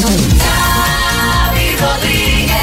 Xavi Rodríguez.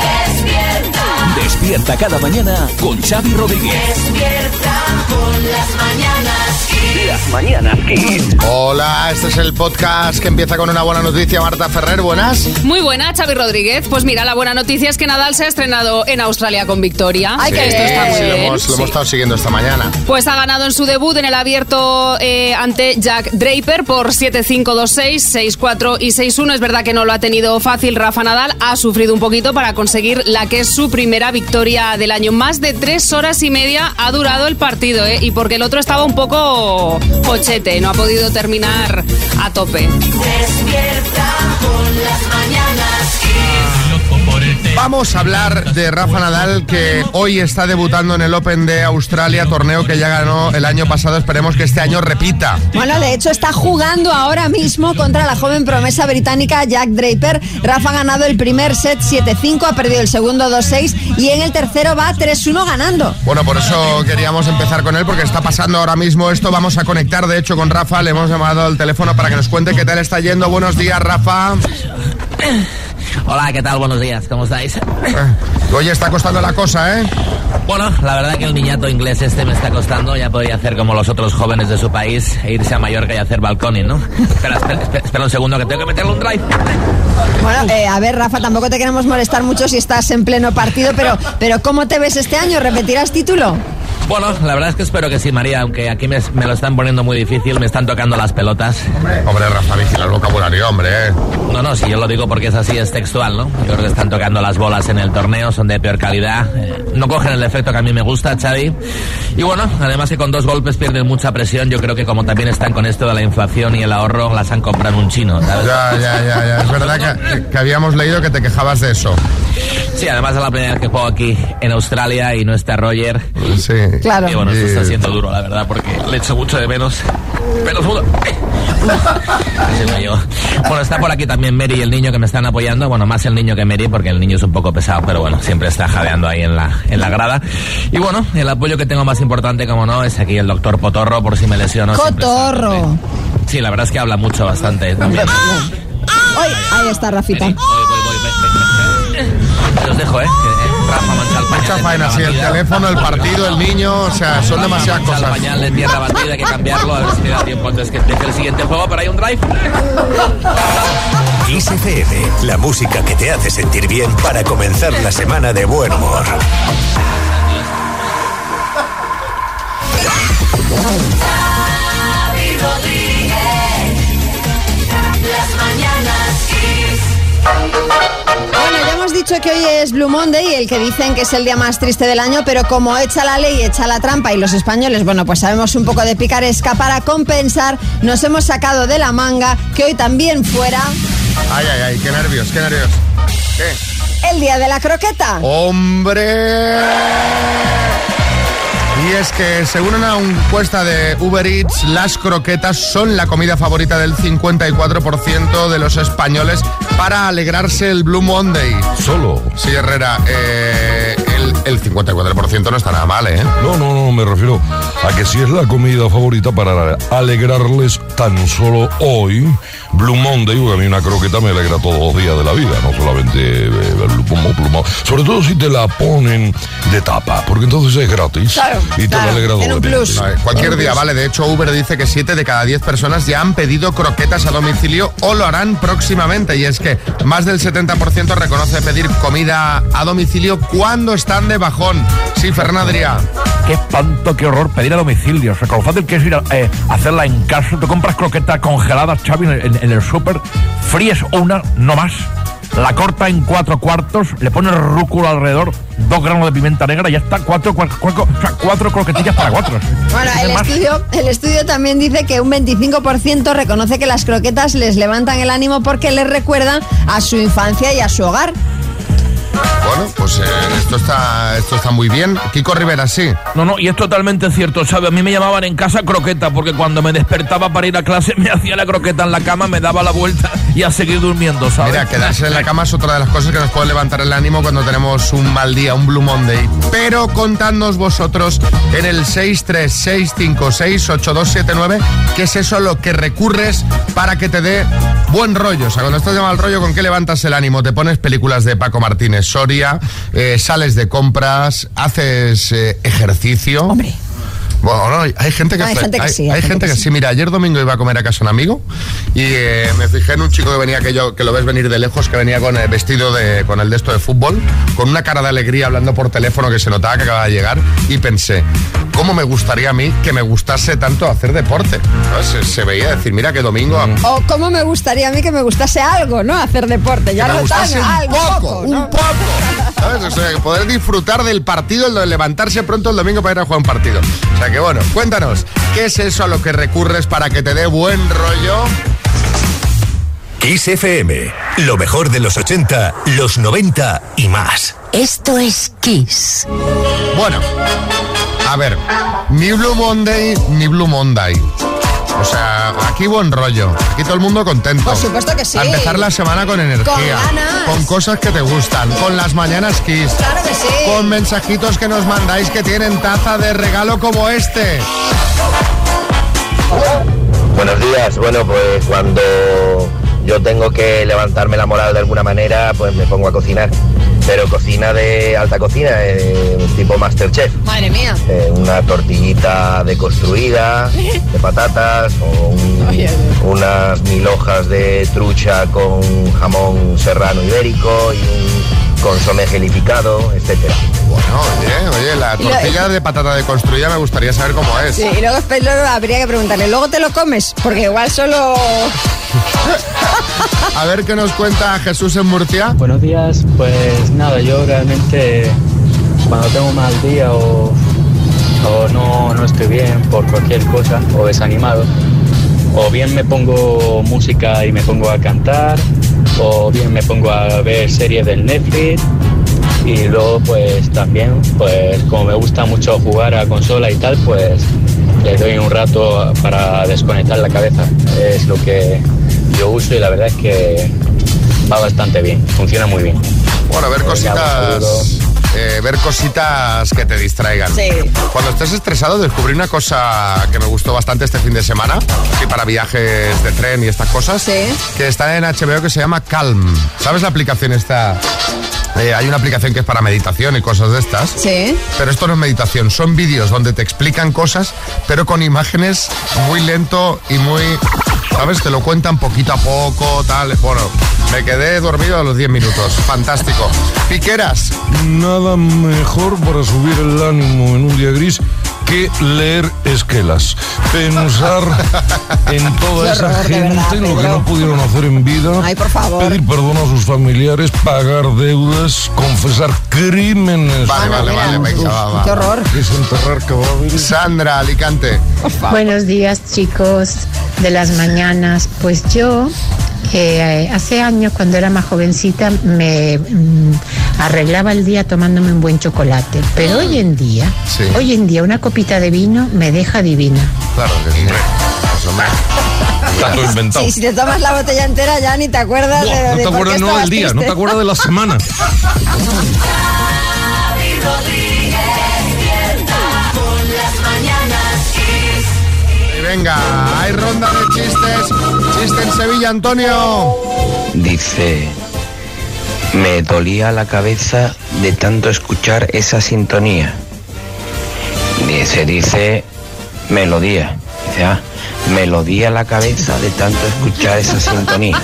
Despierta, Despierta cada mañana con Xavi Rodríguez. despierta con las mañanas. Las mañanas Kiss. Hola, este es el podcast que empieza con una buena noticia. Marta Ferrer, buenas. Muy buena, Xavi Rodríguez. Pues mira, la buena noticia es que Nadal se ha estrenado en Australia con victoria. Ay, qué esto está bien. muy Sí, lo bien. hemos, lo hemos estado siguiendo esta mañana. Pues ha ganado en su debut en el abierto eh, ante Jack Draper por 7-5-2-6, 6-4 y 6-1. Es verdad que no lo ha tenido fácil Rafa Nadal. Ha sufrido un poquito para conseguir la que es su primera victoria del año. Más de tres horas y media ha durado el partido, ¿eh? Y porque el otro estaba un poco pochete, no ha podido terminar a tope. Vamos a hablar de Rafa Nadal, que hoy está debutando en el Open de Australia, torneo que ya ganó el año pasado. Esperemos que este año repita. Bueno, de hecho está jugando ahora mismo contra la joven promesa británica Jack Draper. Rafa ha ganado el primer set 7-5, ha perdido el segundo 2-6 y en el tercero va 3-1 ganando. Bueno, por eso queríamos empezar con él, porque está pasando ahora mismo esto. Vamos a conectar, de hecho, con Rafa. Le hemos llamado al teléfono para que nos cuente qué tal está yendo. Buenos días, Rafa. Hola, ¿qué tal? Buenos días, ¿cómo estáis? Eh, Oye, está costando la cosa, ¿eh? Bueno, la verdad que el niñato inglés este me está costando. Ya podría hacer como los otros jóvenes de su país e irse a Mallorca y hacer balconing, ¿no? Espera, espera, espera, espera un segundo que tengo que meterle un drive. Bueno, eh, a ver, Rafa, tampoco te queremos molestar mucho si estás en pleno partido, pero, pero ¿cómo te ves este año? ¿Repetirás título? Bueno, la verdad es que espero que sí, María, aunque aquí me, me lo están poniendo muy difícil, me están tocando las pelotas. Hombre, Rafa, vigila el vocabulario, hombre, ¿eh? No, no, si yo lo digo porque es así, es textual, ¿no? Yo creo que están tocando las bolas en el torneo, son de peor calidad. eh, no cogen el efecto que a mí me gusta, Xavi. Y bueno, además que con dos golpes pierden mucha presión, yo creo que como también están con esto de la inflación y el ahorro, las han comprado un chino, ¿sabes? Ya, ya, ya, ya. Es verdad que, que habíamos leído que te quejabas de eso. Sí, además es la primera vez que juego aquí en Australia y no está Roger. Sí. Claro. Y bueno, esto Sí. está siendo duro, la verdad, porque le echo mucho de menos. Soy yo. Bueno, está por aquí también Mary y el niño que me están apoyando. Bueno, más el niño que Mary, porque el niño es un poco pesado, pero bueno, siempre está jadeando ahí en la, en la grada. Y bueno, el apoyo que tengo más importante, como no, es aquí el doctor Potorro, por si me lesiono. Cotorro. presente. Sí, la verdad es que habla mucho, bastante también. Ay, ahí está, Rafita. Voy, voy, voy, ve- ve- ve- Os dejo, ¿eh? Eh, Rafa mancha el pañal. Mucha en faena, sí, el teléfono, el partido, el niño, o sea, son demasiadas Mancha el cosas. pañal de tierra batida, hay que cambiarlo, a ver si me da tiempo antes que empiece el siguiente juego, pero hay un drive. Kiss FM, la música que te hace sentir bien para comenzar la semana de buen humor. Rodríguez. Las mañanas dicho que hoy es Blue Monday, el que dicen que es el día más triste del año, pero como echa la ley, echa la trampa y los españoles, bueno, pues sabemos un poco de picaresca para compensar, nos hemos sacado de la manga que hoy también fuera Ay, ay, ay, qué nervios, qué nervios. ¿Qué? el día de la croqueta. ¡Hombre! Y es que según una encuesta de Uber Eats, las croquetas son la comida favorita del 54% de los españoles para alegrarse el Blue Monday. Solo. Sí, Herrera, eh, el, el 54% no está nada mal, ¿eh? No, no, no, me refiero a que si es la comida favorita para alegrarles tan solo hoy, Blue Monday, porque a mí una croqueta me alegra todos los días de la vida, no solamente eh, el plumo, plumo. Sobre todo si te la ponen de tapa, porque entonces es gratis Claro, y te claro, la alegra doblemente. plus. No, eh, cualquier día, vale. De hecho, Uber dice que 7 de cada 10 personas ya han pedido croquetas a domicilio o lo harán próximamente. Y es que más del 70% reconoce pedir comida a domicilio cuando están de bajón. Sí, Fernandria. Qué espanto, qué horror pedir a domicilio. O sea, con lo fácil que es ir a eh, hacerla en casa. Tú compras croquetas congeladas, Xavi, en, en- el súper, fríes una, no más. La corta en cuatro cuartos, le pones rúcula alrededor, dos gramos de pimienta negra y ya está, cuatro, cua- cua- o sea, cuatro croquetillas para cuatro. Bueno, ¿Qué el estudio, el estudio también dice que un 25% reconoce que las croquetas les levantan el ánimo porque les recuerdan a su infancia y a su hogar. Bueno, pues eh, esto, está, esto está muy bien. Kiko Rivera, sí. No, no, y es totalmente cierto, ¿sabes? A mí me llamaban en casa croqueta porque cuando me despertaba para ir a clase me hacía la croqueta en la cama, me daba la vuelta y a seguir durmiendo, ¿sabes? Mira, quedarse en la cama es otra de las cosas que nos puede levantar el ánimo cuando tenemos un mal día, un Blue Monday. Pero contadnos vosotros en el 636568279 qué es eso lo que recurres para que te dé buen rollo. O sea, cuando estás de mal rollo, ¿con qué levantas el ánimo? Te pones películas de Paco Martínez Soria, eh, sales de compras, haces eh, ejercicio. Hombre. Bueno, no, hay gente que, Hay gente que sí, hay gente que sí. Mira, ayer domingo iba a comer a casa un amigo y eh, me fijé en un chico que venía, que, yo, que lo ves venir de lejos, que venía con el vestido de, con el de esto de fútbol, con una cara de alegría hablando por teléfono que se notaba que acababa de llegar y pensé, ¿cómo me gustaría a mí que me gustase tanto hacer deporte? ¿Sabes? Se, se veía decir, mira que domingo... O cómo me gustaría a mí que me gustase algo, ¿no? Hacer deporte. Ya que me no tan, un algo, poco, ¿no? un poco. ¿Sabes? O sea, que poder disfrutar del partido, el de levantarse pronto el domingo para ir a jugar un partido. O sea que bueno, cuéntanos, ¿qué es eso a lo que recurres para que te dé buen rollo? Kiss FM, lo mejor de los 80, los 90 y más. Esto es Kiss. Bueno, a ver, ni Blue Monday ni Blue Monday. O sea, aquí buen rollo. Aquí todo el mundo contento. Por supuesto que sí. A empezar la semana con energía. Con ganas. Con cosas que te gustan. Con las mañanas Kiss. Claro que sí. Con mensajitos que nos mandáis que tienen taza de regalo como este. Buenos días. Bueno, pues cuando yo tengo que levantarme la moral de alguna manera, pues me pongo a cocinar. Pero cocina de alta cocina, eh, tipo Masterchef. Madre mía. Eh, una tortillita deconstruida de patatas o un- Oye, unas mil hojas de trucha con jamón serrano ibérico y un consomé gelificado, etcétera. Bueno, oye, oye, la tortilla de patata deconstruida me gustaría saber cómo es. Sí, y luego, luego habría que preguntarle, ¿luego te lo comes? Porque igual solo... A ver qué nos cuenta Jesús en Murcia. Buenos días, pues nada, yo realmente cuando tengo un mal día o, o no, no estoy bien por cualquier cosa o desanimado, o bien me pongo música y me pongo a cantar, o bien me pongo a ver series del Netflix y luego pues también, pues como me gusta mucho jugar a consola y tal, pues le doy un rato para desconectar la cabeza. Es lo que yo uso y la verdad es que va bastante bien, funciona muy bien. Bueno, ver Pues ya, un cositas. Eh, ver cositas que te distraigan. Sí. Cuando estés estresado, descubrí una cosa que me gustó bastante este fin de semana, sí, para viajes de tren y estas cosas, Sí. que está en HBO que se llama Calm. ¿Sabes la aplicación esta? Eh, hay una aplicación que es para meditación y cosas de estas. Sí. Pero esto no es meditación, son vídeos donde te explican cosas, pero con imágenes muy lento y muy... ¿Sabes? Te lo cuentan poquito a poco, tal. Bueno, me quedé dormido a los 10 minutos. Fantástico. Piqueras. Nada mejor para subir el ánimo en un día gris que leer esquelas. Pensar en toda Qué esa horror, gente, verdad, lo que no pudieron hacer en vida. Ay, por favor. Pedir perdón a sus familiares, pagar deudas, confesar crímenes. Vale, vale, vale, venga, uf, va, va. Qué horror. Desenterrar cadáveres. Sandra, Alicante. Buenos días chicos de las mañanas. Pues yo eh, hace años cuando era más jovencita me mm, arreglaba el día tomándome un buen chocolate. Pero hoy en día, Sí. hoy en día una copita de vino me deja divina. Claro que sí. Todo inventado. Sí, si te tomas la botella entera ya ni te acuerdas de, Buah, de no te acuerdas no del día, no te acuerdas de la semana. Venga, hay ronda de chistes. Chiste en Sevilla, Antonio. Dice, me dolía la cabeza de tanto escuchar esa sintonía. Dice, dice, melodía. Dice, ah, melodía la cabeza de tanto escuchar esa sintonía.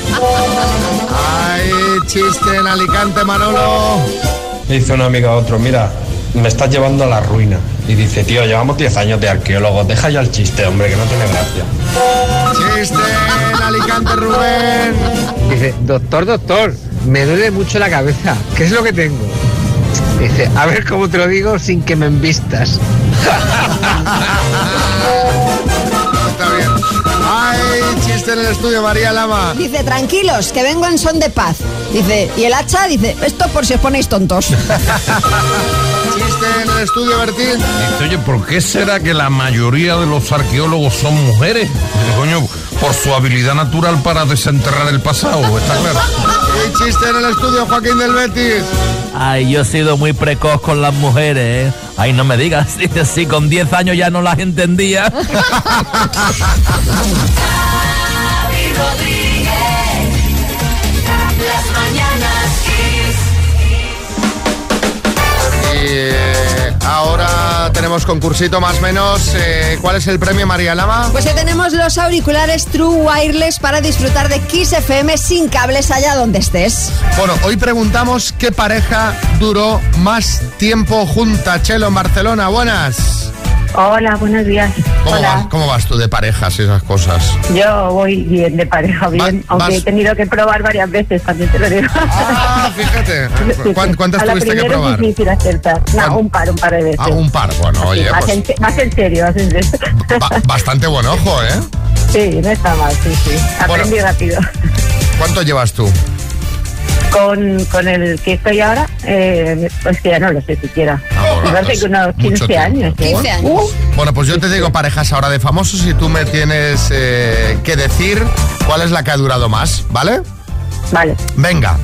Hay chiste en Alicante, Manolo. Dice una amiga a otro, mira, me estás llevando a la ruina. Y dice, tío, llevamos 10 años de arqueólogos, deja ya el chiste, hombre, que no tiene gracia. Chiste en Alicante, Rubén. Dice, doctor, doctor, me duele mucho la cabeza, ¿qué es lo que tengo? Dice, a ver cómo te lo digo sin que me envistas. Está en el estudio, María Lama. Dice, tranquilos, que vengo en son de paz. Dice, y el hacha dice, esto por si os ponéis tontos. Chiste en el estudio, Bertín. Dice, oye, ¿por qué será que la mayoría de los arqueólogos son mujeres? Dice, Coño, por su habilidad natural para desenterrar el pasado, está claro. Y chiste en el estudio, Joaquín del Betis. Ay, yo he sido muy precoz con las mujeres, ¿eh? Ay, no me digas, dice, sí, con 10 años ya no las entendía. Rodríguez. Las mañanas Kiss. Y eh, ahora tenemos concursito más o menos. Eh, ¿Cuál es el premio, María Lama? Pues hoy tenemos los auriculares True Wireless para disfrutar de Kiss FM sin cables allá donde estés. Bueno, hoy preguntamos qué pareja duró más tiempo junta. Chelo en Barcelona, buenas. Hola, buenos días. ¿Cómo, Hola. vas, cómo vas tú de parejas y esas cosas? Yo voy bien de pareja, bien, aunque vas- he tenido que probar varias veces, también te lo digo. Ah, fíjate. Sí, ¿Cuán- sí. ¿Cuántas A la tuviste que primera probar? Es difícil acertar. No, un par, un par de veces. Ah, un par. Bueno, Sí, oye, más, pues en, más en serio, más en serio. ba- bastante buen ojo, ¿eh? Sí, no está mal, sí, sí. Aprendí rápido. ¿Cuánto llevas tú? Con, con el que estoy ahora, eh, pues que ya no lo sé siquiera. Pues, que unos mucho 15 tiempo. años. ¿eh? 15 años. Uh, Bueno, pues yo te digo parejas ahora de famosos y tú me tienes eh, que decir cuál es la que ha durado más, ¿vale? vale. Venga.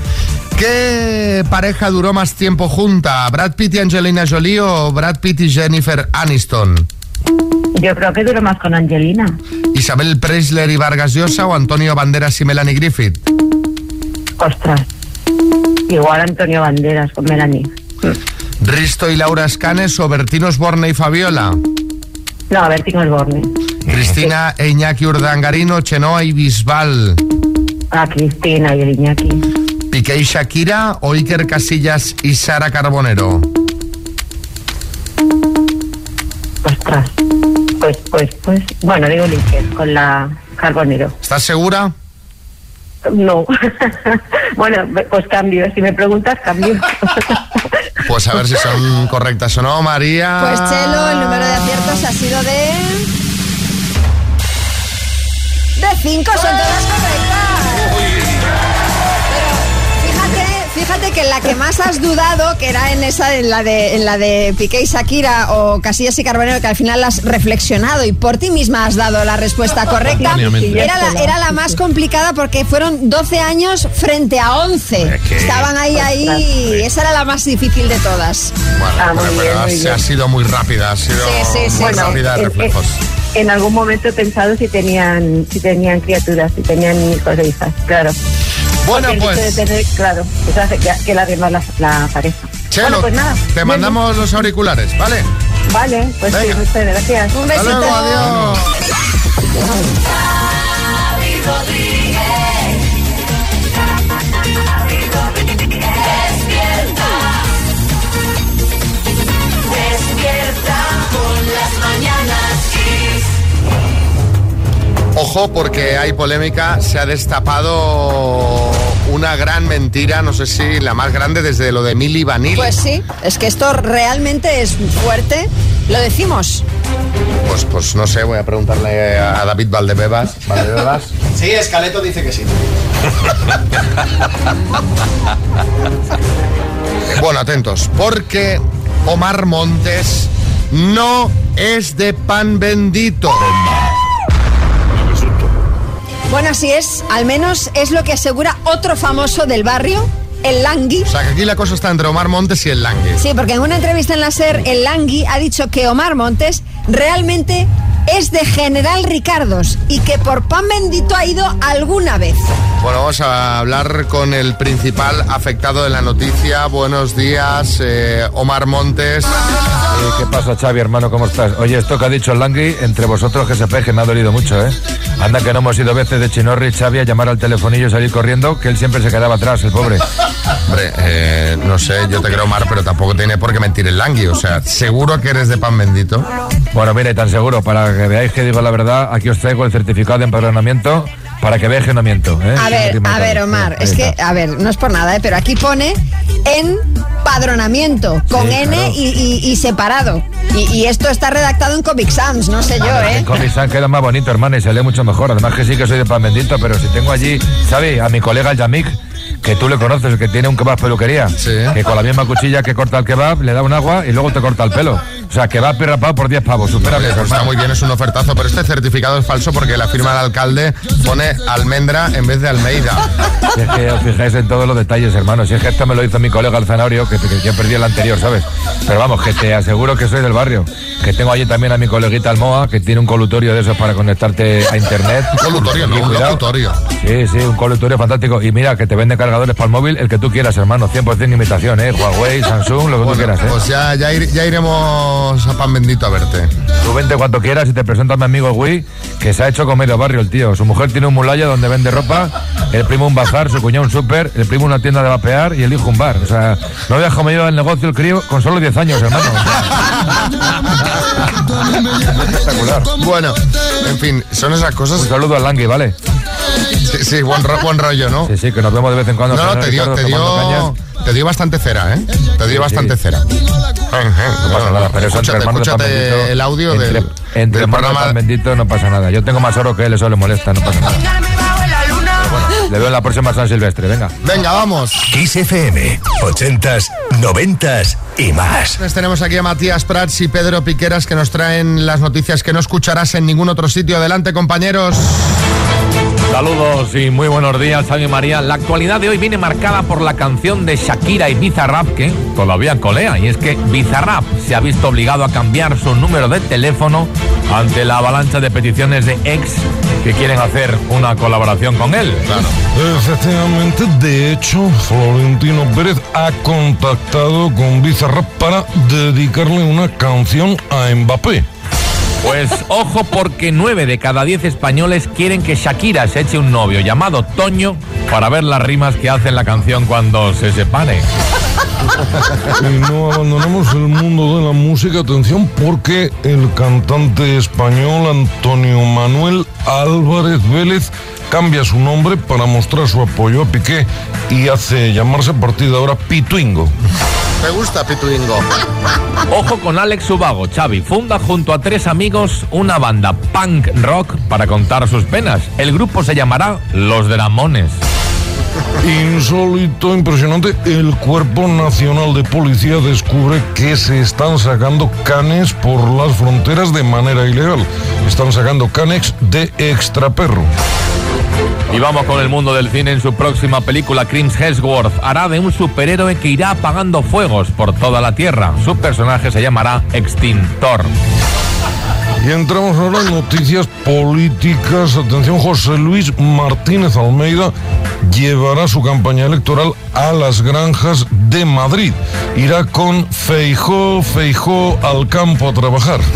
¿Qué pareja duró más tiempo junta? ¿Brad Pitt y Angelina Jolie o Brad Pitt y Jennifer Aniston? Yo creo que duró más con Angelina. ¿Isabel Preisler y Vargas Llosa o Antonio Banderas y Melanie Griffith? Ostras. Igual Antonio Banderas con Melanie. ¿Risto y Laura Escanes o Bertín Osborne y Fabiola? No, a ver, tengo el Borne. ¿Cristina e Iñaki Urdangarino, Chenoa y Bisbal? A Cristina y el Iñaki. ¿Piqué y Shakira o Iker Casillas y Sara Carbonero? Ostras. Pues, pues, pues. Bueno, digo con la Carbonero. ¿Estás segura? No. bueno, pues cambio. Si me preguntas, cambio. Pues a ver si son correctas o no, María. Pues Chelo, el número de aciertos ha sido de... De 5, son todas correctas. Fíjate, que la que más has dudado, que era en esa, en la de, en la de Piqué y Shakira o Casillas y Carbonero, que al final has reflexionado y por ti misma has dado la respuesta correcta, era la, era la más complicada porque fueron 12 años frente a 11. Es que- Estaban ahí, ahí, esa era la más difícil de todas. Bueno, Ah, muy pero, bien, pero muy ha- sido muy rápida, ha sido Sí, sí, sí, muy rápida de en, reflejos. en- en algún momento he pensado si tenían, si tenían criaturas, si tenían hijos e hijas, claro. Bueno, Porque pues, de tener, claro, hace que, que la la, la pareja. Chelo, bueno, pues nada. te mandamos los auriculares, ¿vale? Vale, pues sí, Venga. muchas gracias. Un Hasta besito. luego, adiós. Ojo, porque hay polémica, se ha destapado una gran mentira, no sé si la más grande desde lo de Mili Vanilli. Pues sí, es que esto realmente es fuerte. Lo decimos. Pues, pues no sé, voy a preguntarle a David Valdebebas. ¿Valdebebas? Sí, Escaleto dice que sí. Bueno, atentos, porque Omar Montes no es de pan bendito. Bueno, así es, al menos es lo que asegura otro famoso del barrio, el Langui. O sea, que aquí la cosa está entre Omar Montes y el Langue. Sí, porque en una entrevista en la SER, el Langui ha dicho que Omar Montes realmente es de General Ricardos y que por pan bendito ha ido alguna vez. Bueno, vamos a hablar con el principal afectado de la noticia. Buenos días, eh, Omar Montes. Eh, ¿Qué pasa, Xavi, hermano? ¿Cómo estás? Oye, esto que ha dicho el Langui, entre vosotros que sepáis que me ha dolido mucho, ¿eh? Anda que no hemos ido veces de Chinorri, Xavi, a llamar al telefonillo y salir corriendo, que él siempre se quedaba atrás, el pobre. Hombre, eh, no sé, yo te creo, Omar, pero tampoco tiene por qué mentir el Langui. O sea, seguro que eres de pan bendito. Bueno, mire, tan seguro, para que veáis que digo la verdad, aquí os traigo el certificado de empadronamiento para que veáis que no miento, ¿eh? A ver, a ver, Omar, es que, a ver, no es por nada, ¿eh? pero aquí pone en empadronamiento, con Sí, N claro. y, y- y separado. Y, y esto está redactado en Comic Sans, no sé yo, ¿eh? En Comic Sans queda más bonito, hermano, y se lee mucho mejor. Además que sí que soy de pan bendito, pero si tengo allí, ¿sabes? A mi colega Yamik, que tú le conoces, el que tiene un kebab peluquería, que con la misma cuchilla que corta el kebab, le da un agua y luego te corta el pelo. O sea, kebab y rapado por 10 pavos. Oye, pues está muy bien, es un ofertazo, pero este certificado es falso porque la firma del alcalde pone almendra en vez de Almeida. Si es que os fijáis en todos los detalles, hermano. Si es que esto me lo hizo mi colega el Zanahorio, que, que yo perdí el anterior, ¿sabes? Pero vamos, que te aseguro que soy del barrio. Que tengo allí también a mi coleguita Almoa, que tiene un colutorio de esos para conectarte a internet. Un colutorio, no, un locutorio. Sí, sí, un colutorio fantástico. Y mira, que te vende cargadores para el móvil, el que tú quieras, hermano. 100% imitación, ¿eh? Huawei, Samsung, lo que tú quieras, ¿eh? Pues ya, ya, ir- ya iremos a pan bendito a verte. Tú vente cuanto quieras y te presento a mi amigo Wii, que se ha hecho con medio barrio el tío. Su mujer tiene un mulaya donde vende ropa, el primo un bazar, su cuñado un súper, el primo una tienda de vapear y el hijo un bar. O sea, no había comido el negocio el crío con solo 10 años, hermano. Espectacular. Bueno, en fin, son esas cosas. Un saludo al Langui, ¿vale? Sí, sí, buen, ro- buen rollo, ¿no? Sí, sí, que nos vemos de vez en cuando. No, te dio, Ricardo, te dio, te dio bastante cera, ¿eh? Te dio Sí, bastante sí. cera. No pasa nada, pero eso entre Escúchate, bendito, escúchate el audio entre, del, entre del programa. bendito no pasa nada. Yo tengo más oro que él, eso le molesta, no pasa nada. Bueno, le veo en la próxima San Silvestre, venga. Venga, vamos. Kiss FM, 80s, 90s y más. Pues tenemos aquí a Matías Prats y Pedro Piqueras que nos traen las noticias que no escucharás en ningún otro sitio. Adelante, compañeros. Saludos y muy buenos días, Javi María. La actualidad de hoy viene marcada por la canción de Shakira y Bizarrap, que todavía colea. Y es que Bizarrap se ha visto obligado a cambiar su número de teléfono ante la avalancha de peticiones de ex que quieren hacer una colaboración con él. Efectivamente, de hecho, Florentino Pérez ha contactado con Bizarrap para dedicarle una canción a Mbappé. Pues ojo porque nueve de cada diez españoles quieren que Shakira se eche un novio llamado Toño para ver las rimas que hace en la canción cuando se separe. Y no abandonamos el mundo de la música, atención, porque el cantante español Antonio Manuel Álvarez Vélez cambia su nombre para mostrar su apoyo a Piqué y hace llamarse a partir de ahora Pituingo. ¿Te gusta, Pituingo? Ojo con Alex Subago, Xavi. Funda junto a tres amigos una banda punk rock para contar sus penas. El grupo se llamará Los Dramones. Insólito, impresionante, el Cuerpo Nacional de Policía descubre que se están sacando canes por las fronteras de manera ilegal. Están sacando canes de extraperro. Y vamos con el mundo del cine. En su próxima película, Chris Hemsworth hará de un superhéroe que irá apagando fuegos por toda la Tierra. Su personaje se llamará Extintor. Y entramos ahora en noticias políticas. Atención, José Luis Martínez Almeida llevará su campaña electoral a las granjas de Madrid. Irá con Feijó, Feijó al campo a trabajar.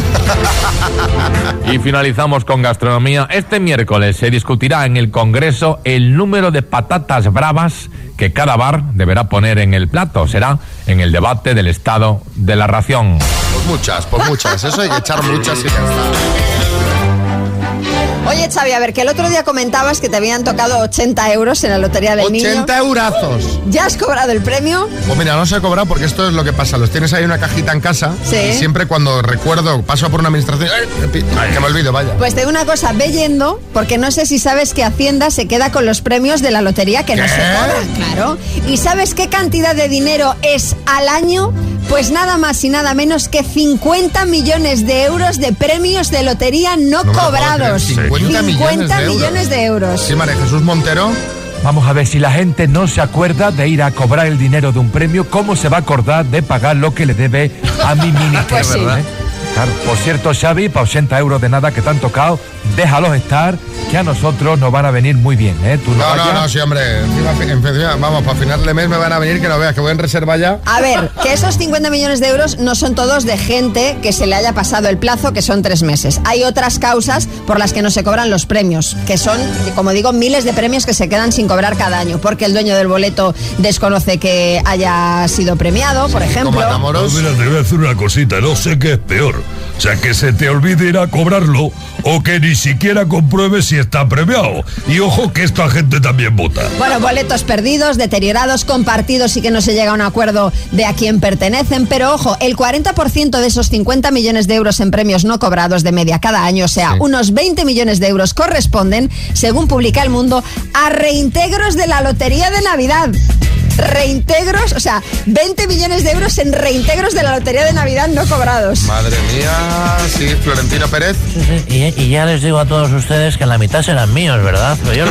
Y finalizamos con gastronomía. Este miércoles se discutirá en el Congreso el número de patatas bravas que cada bar deberá poner en el plato. Será en el debate del estado de la ración. Muchas, pues muchas. Eso hay que echar muchas y ya. Oye, Xavi, a ver, que el otro día comentabas que te habían tocado 80 euros en la lotería del niño. 80 eurazos. ¿Ya has cobrado el premio? Pues mira, no se ha cobrado porque esto es lo que pasa. Los tienes ahí en una cajita en casa Sí. y siempre cuando recuerdo, paso por una administración, ¡ay! que me olvido, vaya. Pues te digo una cosa, ve yendo, porque no sé si sabes que Hacienda se queda con los premios de la lotería que no se cobran, claro. ¿Y sabes qué cantidad de dinero es al año? Pues nada más y nada menos que 50 millones de euros de premios de lotería no, No cobrados. Creer, 50 millones de euros. millones de euros. Sí, María Jesús Montero. Vamos a ver si la gente no se acuerda de ir a cobrar el dinero de un premio, ¿cómo se va a acordar de pagar lo que le debe a mi mini? Pues. Claro. Por cierto, Xavi, para 80 euros de nada que te han tocado, déjalos estar, que a nosotros nos van a venir muy bien, ¿eh? Tú no, No, no, vayas. no, sí, hombre. Vamos, para final de mes me van a venir que no veas, que voy en reserva ya. A ver, que esos 50 millones de euros no son todos de gente que se le haya pasado el plazo, que son tres meses. Hay otras causas por las que no se cobran los premios, que son, como digo, miles de premios que se quedan sin cobrar cada año, porque el dueño del boleto desconoce que haya sido premiado, por ejemplo. Pues mira, te voy a decir una cosita, no sé qué es peor. O sea, que se te olvide ir a cobrarlo o que ni siquiera compruebe si está premiado. Y ojo que esta gente también vota. Bueno, boletos perdidos, deteriorados, compartidos y que no se llega a un acuerdo de a quién pertenecen. Pero ojo, el 40% de esos 50 millones de euros en premios no cobrados de media cada año, o sea, unos 20 millones de euros, corresponden, según publica El Mundo, a reintegros de la Lotería de Navidad. Reintegros, o sea, 20 millones de euros en reintegros de la Lotería de Navidad no cobrados. Madre mía, sí, Florentino Pérez. Y, y ya les digo a todos ustedes que la mitad serán míos, ¿verdad? Pero yo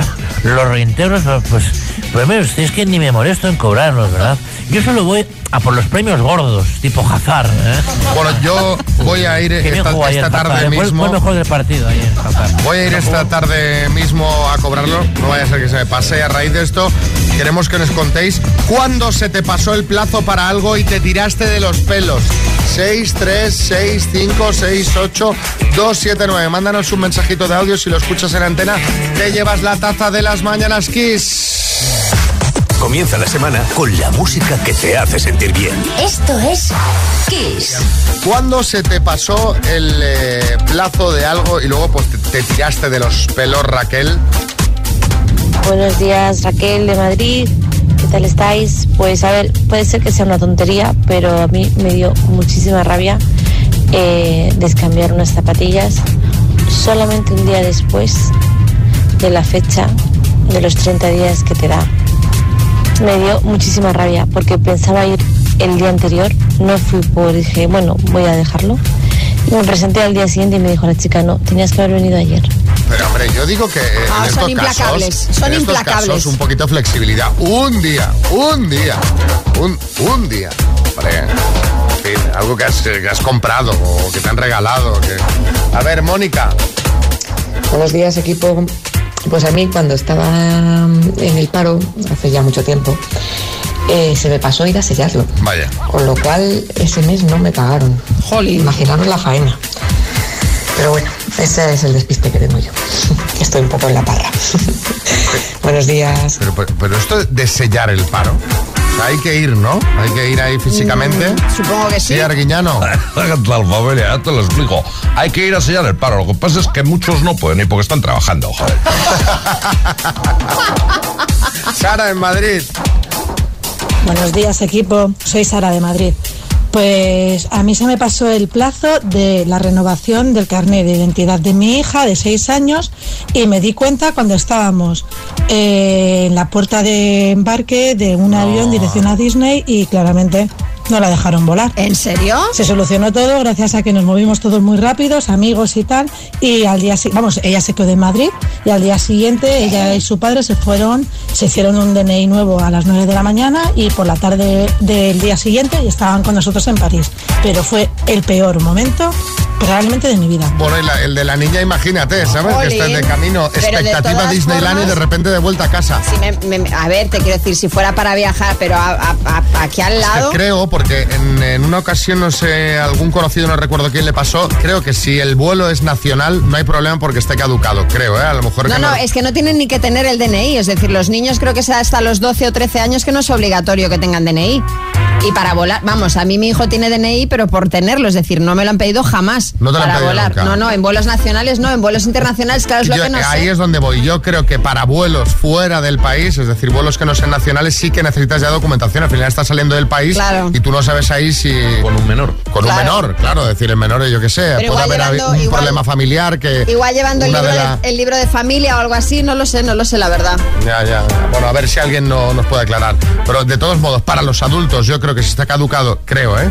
los reintegros, pues, pues mire usted, es que ni me molesto en cobrarlos, ¿verdad? Yo solo voy a por los premios gordos, tipo Hazard, ¿eh? Bueno, yo voy a ir esta, jugó ayer esta tarde Hazard, ¿eh? Mismo. Fue mejor del partido ayer, Hazard. Voy a ir esta tarde mismo a cobrarlo. No vaya a ser que se me pase. A raíz de esto, queremos que nos contéis cuándo se te pasó el plazo para algo y te tiraste de los pelos. 6, 3, 6, 5, 6, 8, 2, 7, 9. Mándanos un mensajito de audio. Si lo escuchas en antena, te llevas la taza de las mañanas Kiss. Comienza la semana con la música que te hace sentir bien. Esto es Kiss. ¿Cuándo se te pasó el eh, plazo de algo y luego pues te, te tiraste de los pelos, Raquel? Buenos días, Raquel de Madrid. ¿Qué tal estáis? Pues a ver, puede ser que sea una tontería, pero a mí me dio muchísima rabia eh, descambiar unas zapatillas solamente un día después de la fecha de los 30 días que te da. Me dio muchísima rabia porque pensaba ir el día anterior, no fui por, dije, bueno, voy a dejarlo. Y me presenté al día siguiente y me dijo la chica, no, tenías que haber venido ayer. Pero hombre, yo digo que eh, Ah, en son estos implacables, casos, son en estos implacables. casos, un poquito de flexibilidad. Un día, un día, un, un día. Hombre, en fin, algo que has, que has comprado o que te han regalado. que- A ver, Mónica. Buenos días, equipo. Pues a mí, cuando estaba en el paro, hace ya mucho tiempo, eh, se me pasó ir a sellarlo. Vaya. Con lo cual, ese mes no me pagaron. Imaginaros la faena. Pero bueno, ese es el despiste que tengo yo. Estoy un poco en la parra. Buenos días. Pero, pero- pero esto de sellar el paro, o sea, hay que ir, ¿no? Hay que ir ahí físicamente. Mm, Supongo que sí. Sí, Arguiñano. ¿Qué tal, familia? Ya te lo explico. Hay que ir a sellar el paro. Lo que pasa es que muchos no pueden ir porque están trabajando, joder. Sara, en Madrid. Buenos días equipo, soy Sara de Madrid. Pues a mí se me pasó el plazo de la renovación del carnet de identidad de mi hija de seis años y me di cuenta cuando estábamos eh, en la puerta de embarque de un avión dirección a Disney y claramente no la dejaron volar. ¿En serio? Se solucionó todo gracias a que nos movimos todos muy rápidos, amigos y tal, y al día si- vamos, ella se quedó en Madrid y al día siguiente ella y su padre se fueron, se hicieron un DNI nuevo a las 9 de la mañana y por la tarde del día siguiente y estaban con nosotros en París. Pero fue el peor momento probablemente de mi vida. Bueno, la- el de la niña, imagínate, ¿sabes? Jolín. Que estás de camino, de expectativa todas Disneyland y de formas- repente de vuelta a casa. Sí, me- me- a ver, te quiero decir, si fuera para viajar, pero a- a- a- aquí al lado. Creo, porque en, en una ocasión, no sé, algún conocido, no recuerdo quién le pasó, creo que si el vuelo es nacional, no hay problema porque esté caducado, creo, ¿eh? A lo mejor No, que no, es que no tienen ni que tener el DNI. Es decir, los niños creo que es hasta los 12 o 13 años que no es obligatorio que tengan DNI. Y para volar, vamos, a mí mi hijo tiene DNI, pero por tenerlo, es decir, no me lo han pedido jamás No te lo han para pedido volar. nunca. No, no, en vuelos nacionales no, en vuelos internacionales, claro, es lo que no ahí sé. es donde voy. Yo creo que para vuelos fuera del país, es decir, vuelos que no sean nacionales, sí que necesitas ya documentación. Al final estás saliendo del país Claro. y tú no sabes ahí si... Con un menor. Con Claro. un menor, claro. Decir, el menor, yo qué sé, Pero puede haber llevando- un igual- problema familiar que... Igual llevando el libro de de, la- el libro de familia o algo así, no lo sé, no lo sé, la verdad. Ya, ya. Bueno, a ver si alguien no, nos puede aclarar. Pero de todos modos, para los adultos, yo creo que si está caducado, creo, ¿eh?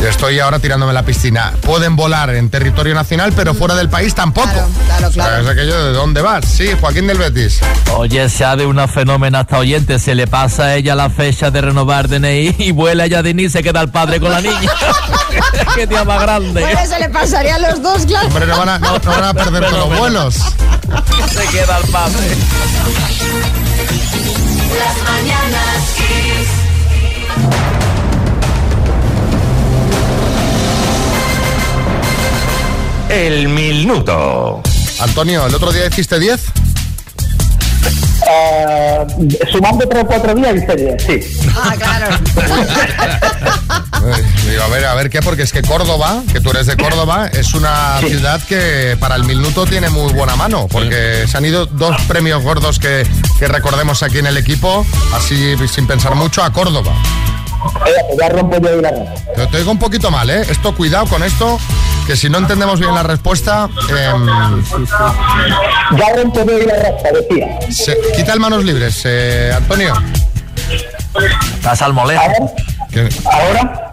Yo estoy ahora tirándome la piscina. Pueden volar en territorio nacional, pero fuera del país tampoco. Claro, claro, aquello de dónde vas. Sí, Joaquín del Betis. Oye, sea de una fenómena hasta oyente, se le pasa a ella la fecha de renovar DNI y vuela ella de ni se queda el padre con la niña. Qué día más grande. Bueno, se le pasaría a los dos, claro. Hombre, no van a, no- no van a perder todos los vuelos. se queda el padre. Las mañanas Kiss. El minuto. Antonio, ¿el otro día hiciste 10? Eh, sumando tres o cuatro días hice diez, sí. Ah, claro. Digo, a ver, a ver qué, porque es que Córdoba, que tú eres de Córdoba, es una ciudad que para el minuto tiene muy buena mano, porque se han ido dos premios gordos que, que recordemos aquí en el equipo, así sin pensar mucho, a Córdoba. Ya rompo yo la racha. Te, te oigo un poquito mal, ¿eh? Esto, cuidado con esto, que si no entendemos bien la respuesta, em, Ya rompo yo la racha, decía. se- quita el manos libres, eh, Antonio. Estás al molejo. ¿Ahora?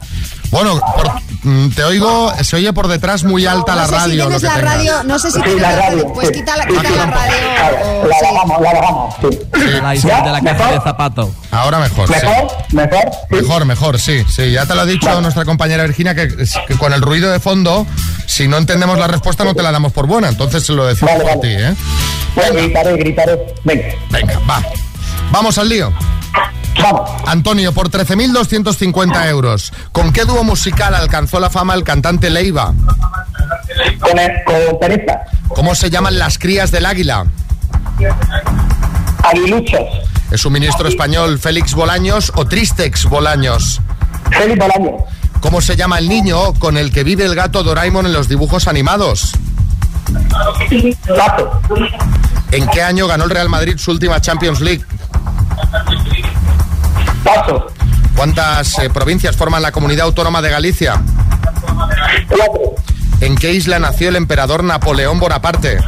Bueno, por- mm, te oigo, se oye por detrás muy alta la no sé si radio. tienes lo que la tengas. radio, no sé si Sí, tienes la la radio, pues sí. quita la, quita la radio. o- La sí. bajamos, la bajamos, sí. La de la caja de zapato. Ahora mejor. sí. ¿Mejor? ¿Mejor? Mejor, mejor, sí, sí. Ya te lo ha dicho nuestra compañera Virginia que, que con el ruido de fondo, si no entendemos la respuesta, no te la damos por buena. Entonces se lo decimos Vale, por vale. ti, ¿eh? Pues gritaré, gritaré. Venga. Venga, va. Vamos al lío. Vamos. Antonio, por 13.250 euros, ¿con qué dúo musical alcanzó la fama el cantante Leiva? Con, el- con Teresa. ¿Cómo se llaman las crías del águila? Aguiluchos. ¿Es un ministro español Félix Bolaños o Tristex Bolaños? Félix Bolaños. ¿Cómo se llama el niño con el que vive el gato Doraemon en los dibujos animados? Paso. ¿En qué año ganó el Real Madrid su última Champions League? Paso. ¿Cuántas eh, provincias forman la comunidad autónoma de Galicia? Cuatro. ¿En qué isla nació el emperador Napoleón Bonaparte?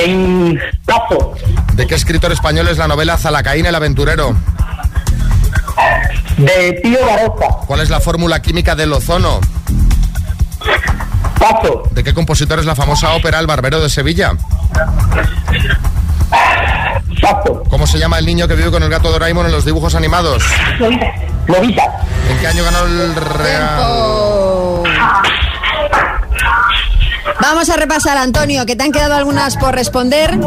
En Paso. ¿De qué escritor español es la novela Zalacaín el aventurero? De Tío Baroja. ¿Cuál es la fórmula química del ozono? Paso. ¿De qué compositor es la famosa ópera El Barbero de Sevilla? Paso. ¿Cómo se llama el niño que vive con el gato Doraemon en los dibujos animados? Lobita. ¿En qué año ganó el Real? Vamos a repasar, Antonio, que te han quedado algunas por responder.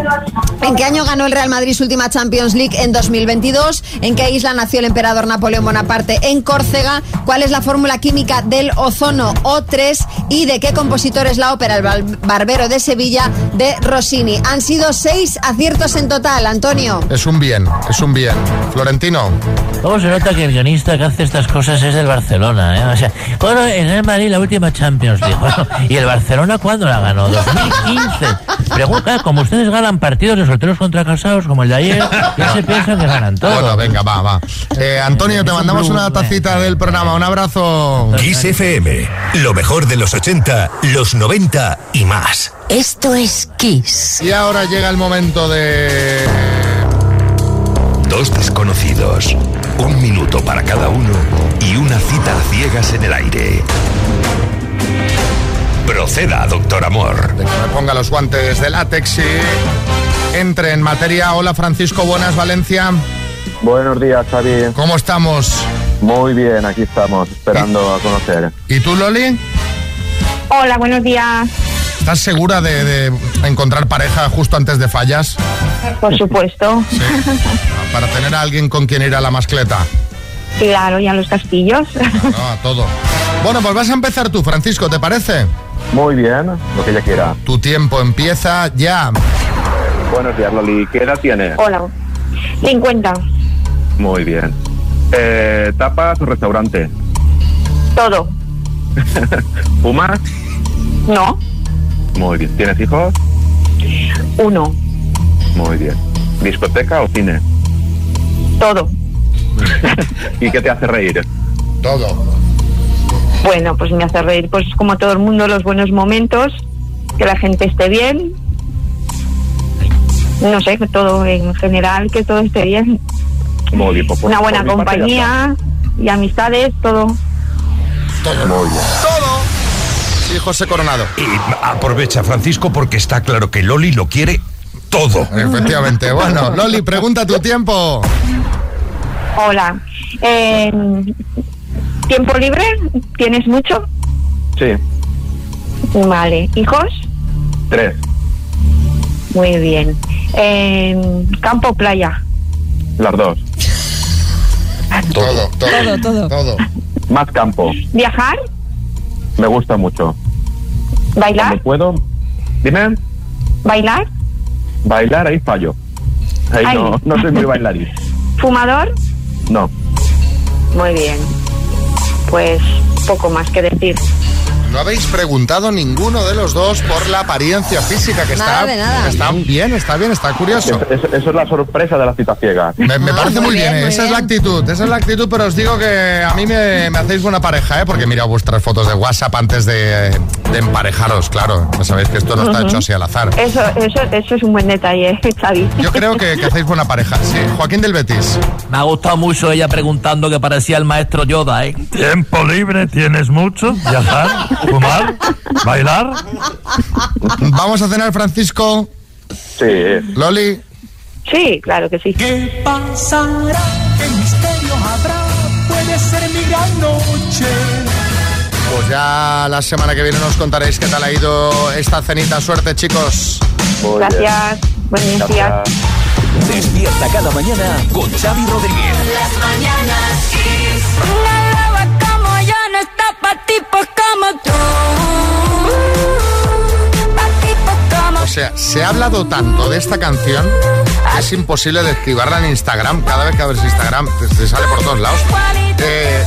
¿En qué año ganó el Real Madrid su última Champions League en 2022? ¿En qué isla nació el emperador Napoleón Bonaparte? En Córcega. ¿Cuál es la fórmula química del ozono O3? ¿Y de qué compositor es la ópera El Barbero de Sevilla de Rossini? Han sido seis aciertos en total, Antonio. Es un bien, es un bien. Florentino. ¿Cómo se nota que el guionista que hace estas cosas es del Barcelona? ¿eh? O sea, bueno, en el Madrid la última Champions League. Bueno, ¿Y el Barcelona cuándo la ganó? 2015. Pregunta, como ustedes ganan partidos de solteros contra casados, como el de ayer, ya se piensan que ganan todo. Bueno, venga, va, va. Eh, Antonio, te mandamos una tacita del programa. Un abrazo. Kiss FM, lo mejor de los 80, los 90 y más. Esto es Kiss. Y ahora llega el momento de... Dos desconocidos, un minuto para cada uno y una cita a ciegas en el aire. Proceda, doctor Amor. de que me ponga los guantes de látex y entre en materia. Hola, Francisco, buenas, Valencia. Buenos días, Xavi. ¿Cómo estamos? Muy bien, aquí estamos, esperando a conocer. ¿Y tú, Loli? Hola, buenos días. ¿Estás segura de, de encontrar pareja justo antes de fallas? Por supuesto. Para tener a alguien con quien ir a la mascleta. Claro, y a los castillos. No, a todo. Bueno, pues vas a empezar tú, Francisco, ¿te parece? Muy bien, lo que ella quiera. Tu tiempo empieza ya. Buenos días, Loli. ¿Qué edad tienes? Hola. 50. Muy bien. Eh, ¿Tapas o restaurante? Todo. ¿Fumas? No. Muy bien. ¿Tienes hijos? Uno. Muy bien. ¿Discoteca o cine? Todo. ¿Y qué te hace reír? Todo. Bueno, pues me hace reír, pues como todo el mundo, los buenos momentos, que la gente esté bien. No sé, que todo en general, que todo esté bien. Muy bien. pues, Una buena parte ya compañía y amistades, todo. Todo. Muy bien. Todo. Sí, José Coronado. Y aprovecha, Francisco, porque está claro que Loli lo quiere todo. Efectivamente. Bueno, Loli, pregunta tu tiempo. Hola. Eh, ¿Tiempo libre? ¿Tienes mucho? Sí, Vale. ¿Hijos? tres. Muy bien. Eh, ¿Campo o playa? Las dos. Todo, todo. Todo, todo. Más campo. ¿Viajar? Me gusta mucho. ¿Bailar? Cuando puedo. Dime, ¿Bailar? bailar ahí fallo. Ahí Ay. no, no soy muy bailarín. ¿Fumador? No. Muy bien. Pues poco más que decir. No habéis preguntado ninguno de los dos por la apariencia física, que Nada está, de nada. está bien, está bien, está curioso. Eso, eso es la sorpresa de la cita ciega. Me, me parece muy bien, muy esa es la actitud, esa es la actitud, pero os digo que a mí me, me hacéis buena pareja, ¿eh? porque he mirado vuestras fotos de WhatsApp antes de, de emparejaros, claro. Ya sabéis que esto no está hecho así al azar. Eso, eso, eso es un buen detalle, Xavi. Yo creo que, que hacéis buena pareja. Sí, Joaquín del Betis. Me ha gustado mucho ella preguntando que parecía el maestro Yoda, ¿eh? ¿Tiempo libre tienes mucho? ¿Viajar? ¿Fumar? ¿Bailar? ¿Vamos a cenar, Francisco? Sí. ¿Loli? Sí, claro que sí. ¿Qué pasará? ¿Qué misterio habrá? Puede ser mi gran noche. Pues ya la semana que viene nos contaréis qué tal ha ido esta cenita. Suerte, chicos. Gracias. Buenos días. Despierta cada mañana con Xavi Rodríguez. Las mañanas Pa' tipos como tú. Pa' tipos como O sea, se ha hablado tanto de esta canción que es imposible describirla en Instagram. Cada vez que abres Instagram te, te sale por todos lados. Eh,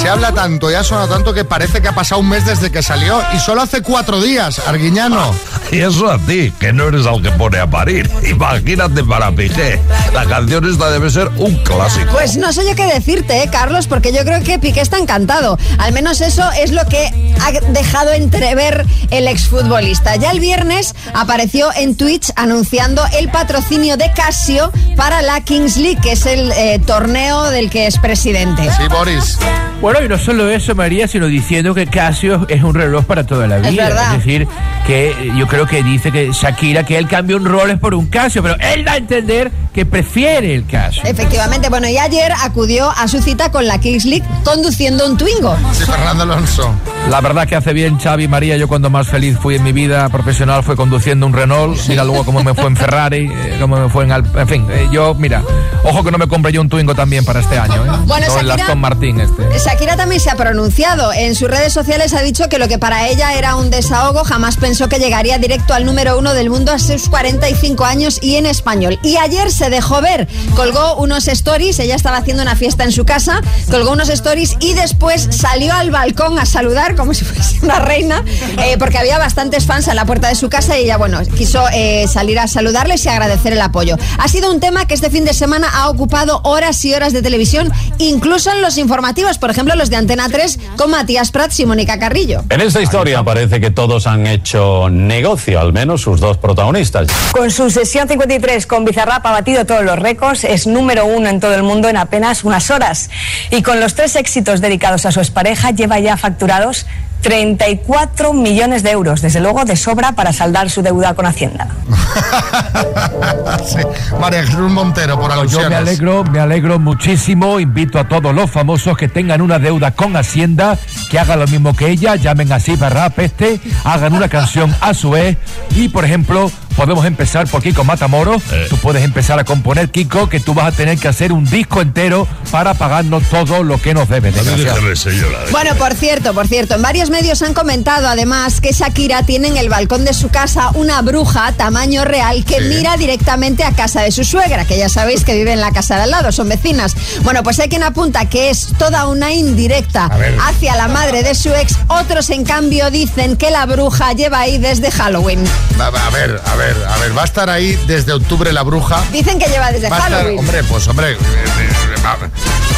se habla tanto y ha sonado tanto que parece que ha pasado un mes desde que salió y solo hace cuatro días, Arguiñano. Y eso a ti, que no eres al que pone a parir. Imagínate para Piqué. La canción esta debe ser un clásico. Pues no sé yo qué decirte, ¿eh, Carlos, porque yo creo que Piqué está encantado. Al menos eso es lo que ha dejado entrever el exfutbolista. Ya el viernes apareció en Twitch anunciando el patrocinio de Casio para la Kings League, que es el eh, torneo del que es presidente. Sí, Boris. Bueno, y no solo eso, María, sino diciendo que Casio es un reloj para toda la Es vida. verdad. decir, que yo creo que dice que Shakira que él cambió un Rolex por un Casio, pero él da a entender que prefiere el Casio. Efectivamente, bueno, y ayer acudió a su cita con la Kings League conduciendo un Twingo. Sí, Fernando Alonso. La verdad que hace bien Xavi María. Yo cuando más feliz fui en mi vida profesional fue conduciendo un Renault. Mira luego cómo me fue en Ferrari, eh, cómo me fue en... Al- En fin, eh, yo, mira, ojo que no me compré yo un Twingo también para este año. ¿eh? Bueno, no el Shakira- Aston Martin este. Shakira también se ha pronunciado. En sus redes sociales ha dicho que lo que para ella era un desahogo jamás pensó que llegaría directo al número uno del mundo a sus 45 años y en español. Y ayer se dejó ver, colgó unos stories, ella estaba haciendo una fiesta en su casa, colgó unos stories y después salió al balcón a saludar como si fuese una reina, eh, porque había bastantes fans a la puerta de su casa y ella, bueno, quiso eh, salir a saludarles y agradecer el apoyo. Ha sido un tema que este fin de semana ha ocupado horas y horas de televisión, incluso en los informativos, por ejemplo, los de Antena 3 con Matías Prats y Mónica Carrillo. En esta historia parece que todos han hecho negocio, al menos sus dos protagonistas. Con su sesión 53 con Bizarrap ha todos los récords, es número uno en todo el mundo en apenas unas horas. Y con los tres éxitos dedicados a su expareja lleva ya facturados 34 millones de euros, desde luego de sobra para saldar su deuda con Hacienda. Sí, María Jesús Montero, por Yo me alusiones. alegro, me alegro muchísimo. Invito a todos los famosos que tengan una deuda con Hacienda, que hagan lo mismo que ella, llamen así para este, hagan una canción a su vez. Y por ejemplo, podemos empezar por Kiko Matamoros. Tú puedes empezar a componer, Kiko, que tú vas a tener que hacer un disco entero para pagarnos todo lo que nos debe. desgraciado. Bueno, por cierto, por cierto, en varios medios han comentado además que Shakira tiene en el balcón de su casa una bruja tamaño real que Sí. mira directamente a casa de su suegra, que ya sabéis que vive en la casa de al lado, son vecinas. Bueno, pues hay quien apunta que es toda una indirecta hacia la madre de su ex. Otros, en cambio, dicen que la bruja lleva ahí desde Halloween. A a ver, a ver, a ver, va a estar ahí desde octubre la bruja. Dicen que lleva desde Va estar, Halloween. hombre, pues hombre, eh, eh, va-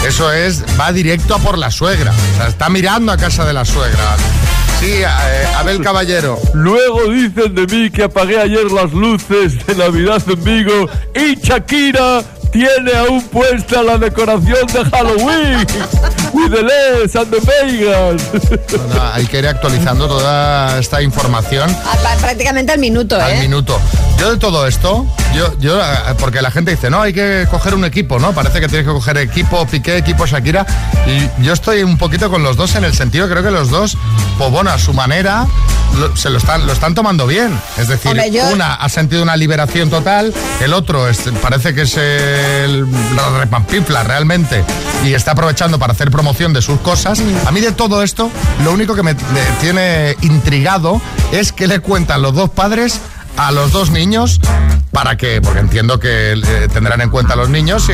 eso es, va directo a por la suegra. O sea, está mirando a casa de la suegra. Sí, eh, Abel Caballero. Luego dicen de mí que apagué ayer las luces de Navidad en Vigo y Shakira tiene aún puesta la decoración de Halloween. With the LEDs and the Vegas. No, hay que ir actualizando toda esta información Ah, Prácticamente al minuto, al ¿eh? minuto. Yo de todo esto, yo, yo, eh, porque la gente dice, no, hay que coger un equipo, ¿no? Parece que tienes que coger equipo Piqué, equipo Shakira. Y yo estoy un poquito con los dos en el sentido, creo que los dos, pues bueno, a su manera, lo- se lo están, lo están tomando bien. Es decir, Hombre, yo- una ha sentido una liberación total, el otro es- parece que es el la repampifla realmente y está aprovechando para hacer promoción de sus cosas. A mí de todo esto, lo único que me, tiene intrigado es que le cuentan los dos padres a los dos niños para que, porque entiendo que eh, tendrán en cuenta a los niños y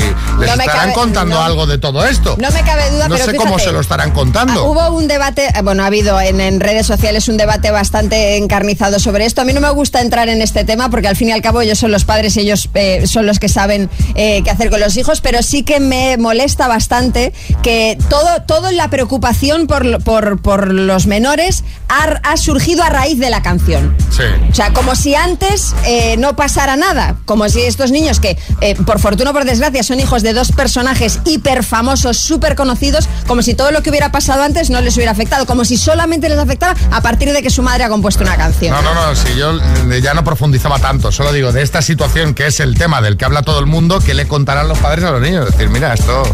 les No estarán cabe- contando no. algo de todo esto. No me cabe duda, No pero sé cómo se lo estarán contando. Hubo un debate, eh, bueno, ha habido en, en redes sociales un debate bastante encarnizado sobre esto. A mí no me gusta entrar en este tema porque al fin y al cabo ellos son los padres y ellos eh, son los que saben eh, qué hacer con los hijos, pero sí que me molesta bastante que todo, todo la preocupación por, por, por los menores ha, ha surgido a raíz de la canción. Sí. O sea, como si antes no pasara nada. Como si estos niños que, eh, por fortuna o por desgracia, son hijos de dos personajes hiper famosos, súper conocidos, como si todo lo que hubiera pasado antes no les hubiera afectado. Como si solamente les afectara a partir de que su madre ha compuesto una canción. No, no, no, si yo eh, ya no profundizaba tanto, solo digo de esta situación que es el tema del que habla todo el mundo, que le contarán los padres a los niños. Es decir, mira, esto.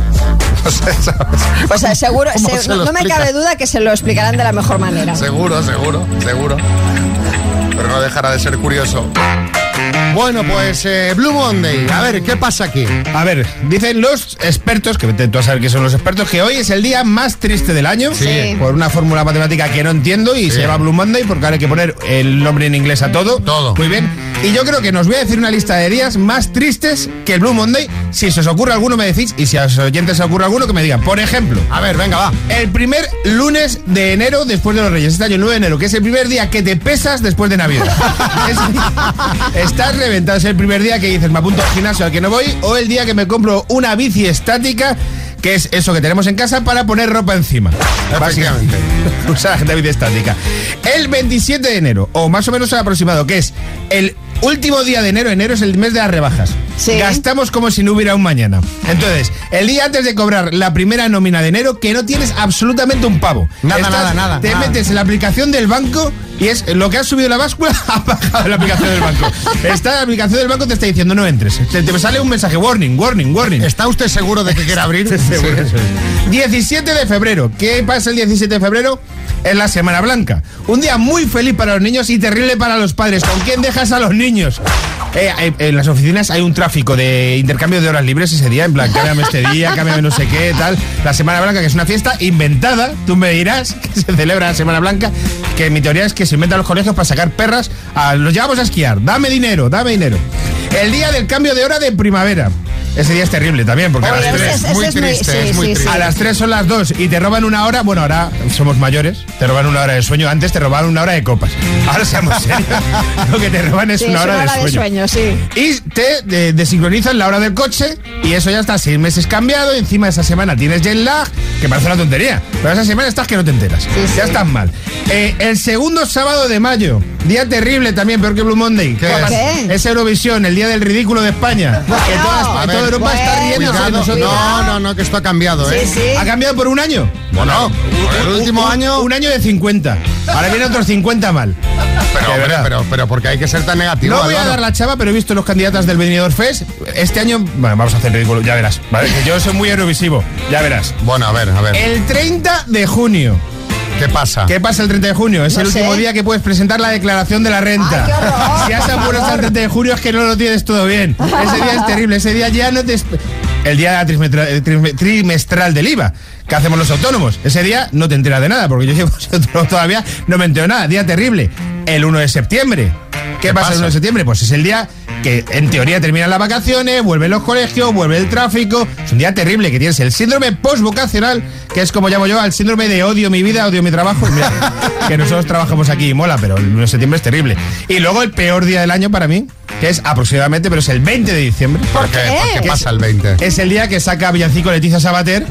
No sé, ¿sabes? Pues eh, seguro, ¿Cómo se- se no, me cabe duda que se lo explicarán de la mejor manera. Seguro, seguro, seguro. Pero no dejará de ser curioso. Bueno, pues eh, Blue Monday. A ver, ¿qué pasa aquí? A ver, dicen los expertos, que vete tú a saber qué son los expertos, que hoy es el día más triste del año. Sí. Por una fórmula matemática que no entiendo y Sí. se llama Blue Monday porque ahora hay que poner el nombre en inglés a todo. Todo. Muy bien. Y yo creo que nos voy a decir una lista de días más tristes que el Blue Monday. Si se os ocurre alguno, me decís. Y si a los oyentes se os ocurre alguno, que me digan. Por ejemplo, A ver, venga, va. el primer lunes de enero después de los Reyes, este año el 9 de enero, que es el primer día que te pesas después de Navidad. Es- estás reventado, es el primer día que dices, me apunto al gimnasio al que no voy, o el día que me compro una bici estática, que es eso que tenemos en casa para poner ropa encima. Básicamente. Usar la bici estática. El 27 de enero, o más o menos el aproximado, que es el último día de enero, enero es el mes de las rebajas. Sí. Gastamos como si no hubiera un mañana. Entonces, el día antes de cobrar la primera nómina de enero, que no tienes absolutamente un pavo. Nada, Estás- nada, nada, Te nada. metes en la aplicación del banco y es lo que has subido la báscula, ha bajado la aplicación del banco. Está la aplicación del banco te está diciendo no entres. Te, te sale un mensaje, warning, warning, warning. ¿Está usted seguro de que quiere abrir? Seguro, Sí. eso es. 17 de febrero. ¿Qué pasa el 17 de febrero? Es la Semana Blanca. Un día muy feliz para los niños y terrible para los padres. ¿Con quién dejas a los niños? Eh, eh, en las oficinas hay un tráfico de intercambio de horas libres ese día. En plan, cámbiame este día, cámbiame no sé qué, tal. La Semana Blanca, que es una fiesta inventada. Tú me dirás que se celebra la Semana Blanca. Que mi teoría es que se inventan los colegios para sacar perras. A, los llevamos a esquiar. Dame dinero, dame dinero. El día del cambio de hora de primavera. Ese día es terrible también, porque a las ese tres- es- ese muy es muy- sí, es muy sí, triste. sí. a las 3 son las 2 y te roban una hora. Bueno, ahora somos mayores, te roban una hora de sueño. Antes te robaban una hora de copas. Ahora seamos serios. Lo que te roban es una hora, una hora de, de sueño. sueño, sí. Y te de- desincronizan la hora del coche y eso ya está seis meses cambiado. y encima de esa semana tienes jet lag, que parece una tontería. Pero esa semana estás que no te enteras. Ya estás mal. Eh, el segundo sábado de mayo, día terrible también, peor que Blue Monday. ¿Qué. Es Eurovisión, el día del ridículo de España. que toda, Europa está riendo Cuidado. nosotros. No, no, no, que esto ha cambiado, ¿eh? Sí, sí. ¿Ha cambiado por un año? Bueno, el último Un- año. Un año de 50. Ahora viene otros 50 mal. Pero, hombre, pero, pero porque hay que ser tan negativo. No voy a dar la chava, pero he visto los candidatos del Benidorm Fest. Este año, bueno, vamos a hacer ridículo, ya verás. ¿vale? Que yo soy muy eurovisivo, ya verás. Bueno, a ver, a ver. El 30 de junio. ¿Qué pasa? ¿Qué pasa el 30 de junio? Es No el sé. último día que puedes presentar la declaración de la renta. Ay, qué horror, si has apurado hasta el favor. 30 de junio es que no lo tienes todo bien. Ese día es terrible, ese día ya no te... El día eh, trim- trimestral del IVA que hacemos los autónomos. Ese día no te enteras de nada, porque yo llevo todavía, no me entero nada. Día terrible. El 1 de septiembre. ¿Qué, ¿Qué pasa, el pasa? 1 de septiembre? Pues es el día que en teoría terminan las vacaciones, vuelven los colegios, vuelve el tráfico. Es un día terrible que tienes el síndrome postvocacional, que es como llamo yo al síndrome de odio mi vida, odio mi trabajo. Mira, que nosotros trabajamos aquí y mola, pero el 1 de septiembre es terrible. Y luego el peor día del año para mí, que es aproximadamente, pero es el 20 de diciembre. ¿Por qué? ¿Por qué pasa el 20? Es el día que saca Villancico Leticia Sabater.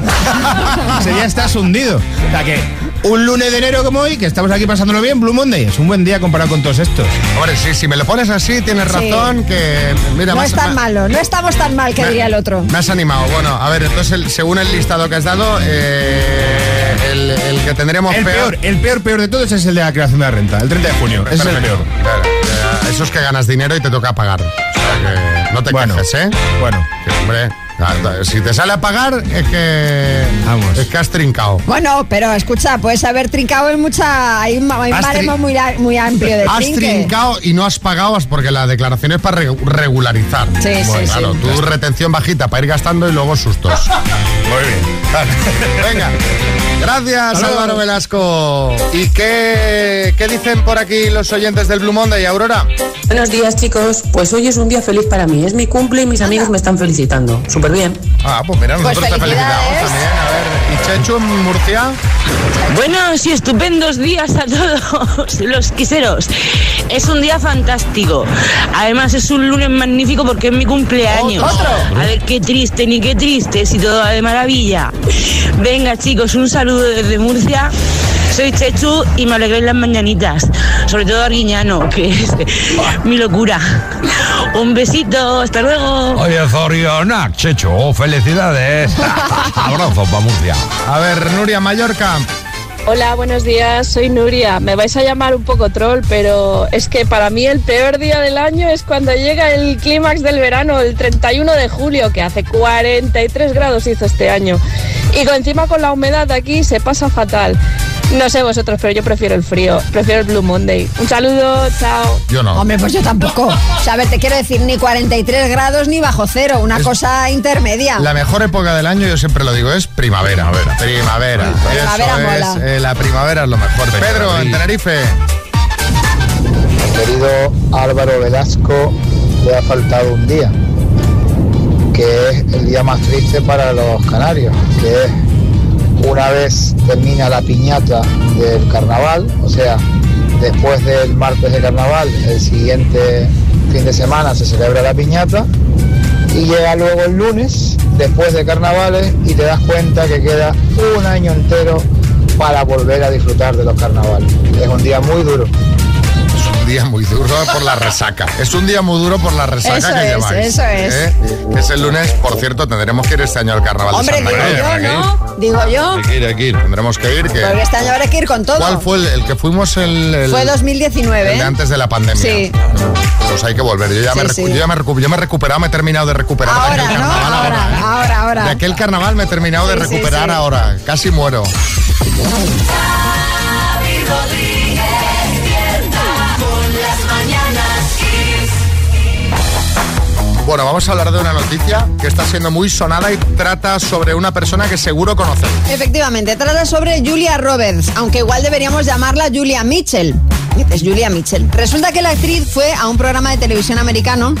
Ese día estás hundido. O sea que un lunes de enero como hoy, que estamos aquí pasándolo bien, Blue Monday, es un buen día comparado con todos estos. Hombre, sí, si me lo pones así, tienes Sí. razón, que... Mira, No es tan malo, no estamos tan mal, que me- diría el otro. Me has animado. Bueno, a ver, entonces, el- según el listado que has dado, eh, el, el que tendremos El peor, el peor, peor de todos es el de la creación de la renta, el 30 de junio. Ese es el peor. Claro, eh, Eso es que ganas dinero y te toca pagar. O sea que no te Bueno. quejes, ¿eh? Bueno. Que, hombre, Si te sale a pagar, es que. Es que has trincado. Bueno, pero escucha, puedes haber trincado en mucha. Hay un, hay un baremo muy, muy amplio de Has trinque. trincado y no has pagado porque la declaración es para re- regularizar. Sí, sí, Bueno, claro, sí. tu retención bajita para ir gastando y luego sustos. Muy bien. Venga. Gracias, Álvaro Velasco. ¿Y qué, qué dicen por aquí los oyentes del Blue Monday, Aurora? Buenos días chicos, pues hoy es un día feliz para mí, es mi cumple y mis amigos me están felicitando, súper bien. Ah, pues mira, nosotros te felicitamos también. A ver, ¿y Chechu en Murcia? Buenos y estupendos días a todos los quiseros. Es un día fantástico. Además es un lunes magnífico porque es mi cumpleaños. A ver qué triste ni qué triste, si todo va de maravilla. Venga chicos, un saludo desde Murcia. Soy Chechu y me alegréis las mañanitas. Sobre todo Arguiñano, que es mi locura. Un besito, hasta luego. Oye, Zoriona, Checho, felicidades. Abrazo para Murcia. A ver, Nuria Mallorca. Hola, buenos días, soy Nuria. Me vais a llamar un poco troll, pero es que para mí el peor día del año es cuando llega el clímax del verano, el 31 de julio, que hace 43 grados hizo este año. Y encima con la humedad de aquí se pasa fatal. No sé vosotros, pero yo prefiero el frío, prefiero el Blue Monday. Un saludo, chao. Yo no. Hombre, pues yo tampoco. O sea, a ver, te quiero decir, ni 43 grados ni bajo cero, una cosa intermedia. La mejor época del año, yo siempre lo digo, es primavera. Primavera. Primavera Eso mola. es, eh, la primavera es lo mejor. Pedro, en Tenerife. querido Álvaro Velasco le ha faltado un día, que es el día más triste para los canarios, que es una vez termina la piñata del carnaval, o sea, después del martes de carnaval, el siguiente fin de semana se celebra la piñata y llega luego el lunes, después de carnavales, y te das cuenta que queda un año entero para volver a disfrutar de los carnavales. Es un día muy duro. Es un día muy duro por la resaca. Es un día muy duro por la resaca Eso que es, lleváis. eso es. ¿eh? Es el lunes, por cierto, tendremos que ir este año al carnaval Hombre, de digo Santa Cruz. yo, ¿no? Digo yo. Hay que ir, hay que ir. Tendremos que ir. Que... Porque este año habrá que ir con todo. ¿Cuál fue el, el que fuimos el, el- Fue 2019. el de antes de la pandemia? Sí. Pues hay que volver. Yo ya, me, Sí, yo ya me, yo me he recuperado, me he terminado de recuperar. Ahora, carnaval Ahora, ahora, ahora. De aquel carnaval me he terminado de Sí, recuperar ahora. Casi muero. Bueno, vamos a hablar de una noticia que está siendo muy sonada y trata sobre una persona que seguro conocéis. Efectivamente, trata sobre Julia Roberts, aunque igual deberíamos llamarla Julia Mitchell. Dices Julia Mitchell. Resulta que la actriz fue a un programa de televisión americano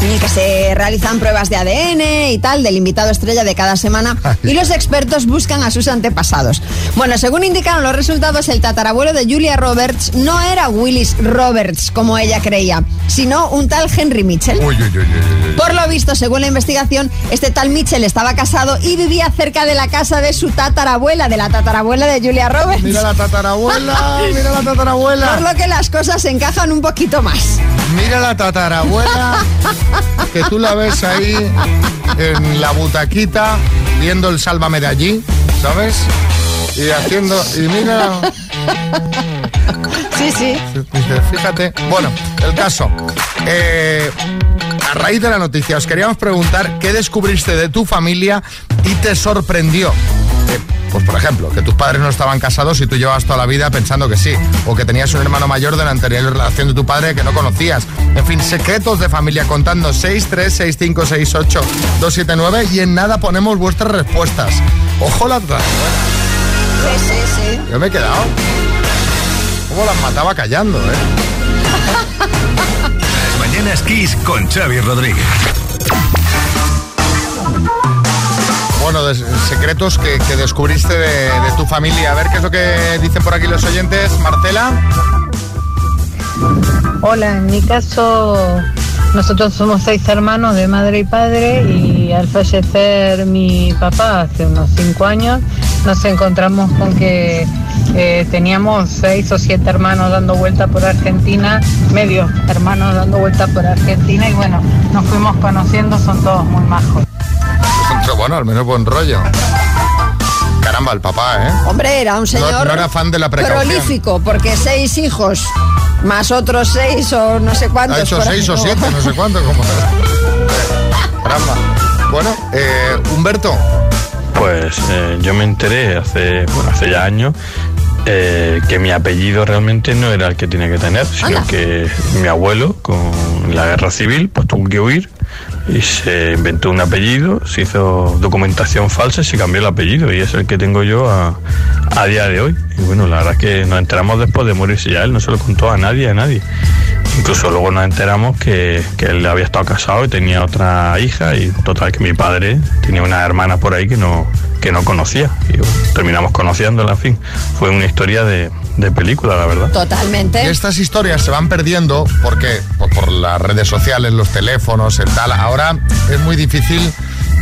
en el que se realizan pruebas de ADN y tal del invitado estrella de cada semana y los expertos buscan a sus antepasados. Bueno, según indicaron los resultados, el tatarabuelo de Julia Roberts no era Willis Roberts como ella creía, sino un tal Henry Mitchell. Uy, uy, uy, uy, uy. Por lo visto, según la investigación, este tal Mitchell estaba casado y vivía cerca de la casa de su tatarabuela, de la tatarabuela de Julia Roberts. Mira la tatarabuela, mira la tatarabuela. Por lo que las cosas se encajan un poquito más. Mira la tatarabuela, que tú la ves ahí en la butaquita, viendo el Sálvame de allí, ¿sabes? Y haciendo, y mira, Sí, sí. fíjate. Bueno, el caso. eh, a raíz de la noticia, os queríamos preguntar qué descubriste de tu familia y te sorprendió. Eh, pues por ejemplo, que tus padres no estaban casados y tú llevabas toda la vida pensando que sí, o que tenías un hermano mayor de la anterior relación de tu padre que no conocías. En fin, secretos de familia contando 636568279 y en nada ponemos vuestras respuestas. Ojo la otra. Sí, sí, sí. Yo me he quedado. ¿Cómo las mataba callando, eh? Mañanas Kiss con Xavi Rodríguez. Bueno, secretos que, que descubriste de, de tu familia. A ver qué es lo que dicen por aquí los oyentes. Marcela. Hola, en mi caso, nosotros somos seis hermanos de madre y padre y al fallecer mi papá hace unos cinco años, nos encontramos con que eh, teníamos seis o siete hermanos dando vuelta por Argentina, medio hermanos dando vuelta por Argentina y bueno, nos fuimos conociendo, son todos muy majos. Bueno, al menos buen rollo. Caramba, el papá, ¿eh? Hombre, era un señor No, no era fan de la precaución. prolífico, porque seis hijos, más otros seis o no sé cuántos. Ha hecho seis ahí, o siete, no sé cuánto. Como... Caramba. Bueno, eh, Humberto. Pues eh, yo me enteré hace, bueno, hace ya años eh, que mi apellido realmente no era el que tenía que tener, sino que mi abuelo con la guerra civil pues tuvo que huir y se inventó un apellido, se hizo documentación falsa y se cambió el apellido y es el que tengo yo a, día de hoy. Y bueno, la verdad es que nos enteramos después de morirse ya él, no se lo contó a nadie, a nadie. Incluso luego nos enteramos que, que él había estado casado y tenía otra hija y total que mi padre tenía una hermana por ahí que no, que no conocía. Y terminamos conociéndola, en fin. Fue una historia de, de película, la verdad. Totalmente. Y estas historias se van perdiendo porque por, por las redes sociales, los teléfonos, el tal. Ahora es muy difícil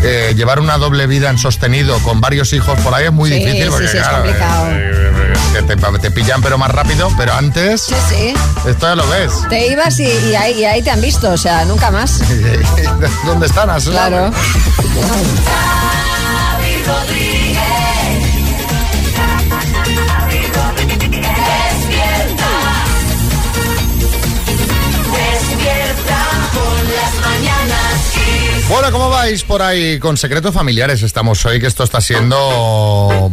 eh, llevar una doble vida en sostenido con varios hijos por ahí es muy Sí, difícil sí, porque sí, es claro, complicado. eh, eh, que te, te pillan pero más rápido, pero antes Sí, sí. esto ya lo ves. Te ibas y, y ahí, y ahí te han visto, o sea, nunca más. ¿Dónde están? Así Claro. Bueno, ¿cómo vais por ahí? Con secretos familiares estamos hoy, que esto está siendo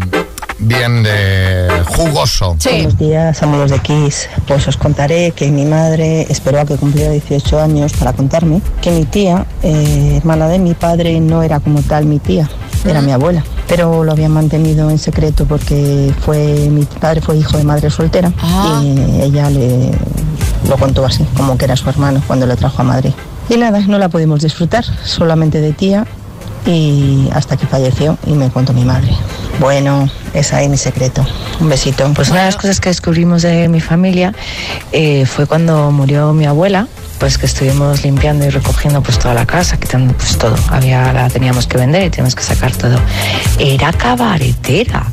bien de jugoso. Buenos días, amigos de Kiss. Pues os contaré que mi madre esperó a que cumpliera 18 años para contarme que mi tía, eh, hermana de mi padre, no era como tal mi tía, era mi abuela. Pero lo habían mantenido en secreto porque fue mi padre fue hijo de madre soltera y ella le lo contó así, como que era su hermano cuando le trajo a Madrid. Y nada, no la pudimos disfrutar, solamente de tía y hasta que falleció y me contó mi madre. Bueno, esa es mi secreto. Un besito. Pues una de las cosas que descubrimos de mi familia eh, fue cuando murió mi abuela, pues que estuvimos limpiando y recogiendo pues toda la casa, quitando pues todo. Había, la teníamos que vender y teníamos que sacar todo. Era cabaretera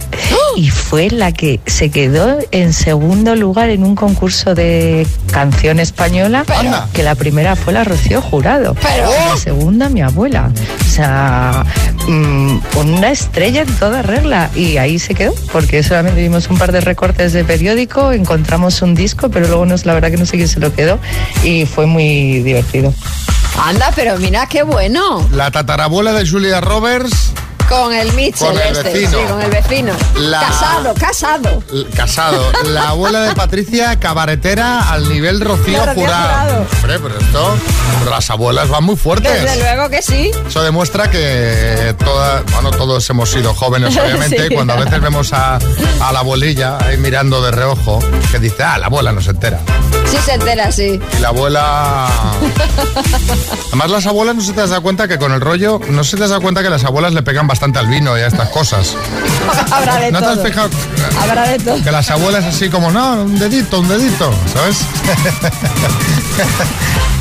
y fue la que se quedó en segundo lugar en un concurso de canción española, que la primera fue la Rocío Jurado, y la segunda mi abuela. O sea, mm, una estrella en toda regla y ahí se quedó, porque solamente vimos un par de recortes de periódico, encontramos un disco, pero luego nos, la verdad que no sé quién se lo quedó y fue muy divertido. Anda, pero mira qué bueno. La tatarabuela de Julia Roberts, Con el Mitchell Con el este, vecino. sí, con el vecino. La- Casado, casado. l- casado. La abuela de Patricia, cabaretera al nivel Rocío Jurado. Hombre, pero esto, pero las abuelas van muy fuertes. Desde luego que sí. Eso demuestra que toda, bueno, todos hemos sido jóvenes, obviamente, Sí. y cuando a veces vemos a, a la abuelilla ahí mirando de reojo, que dice, ah, la abuela no se entera. Sí se entera, sí. Y la abuela... Además, las abuelas no se te dado cuenta que con el rollo, no se te dado cuenta que las abuelas le pegan bastante al vino y a estas cosas. Habrá de ¿No te has todo. fijado? Habrá de todo. Que las abuelas así como, no, un dedito, un dedito, ¿sabes?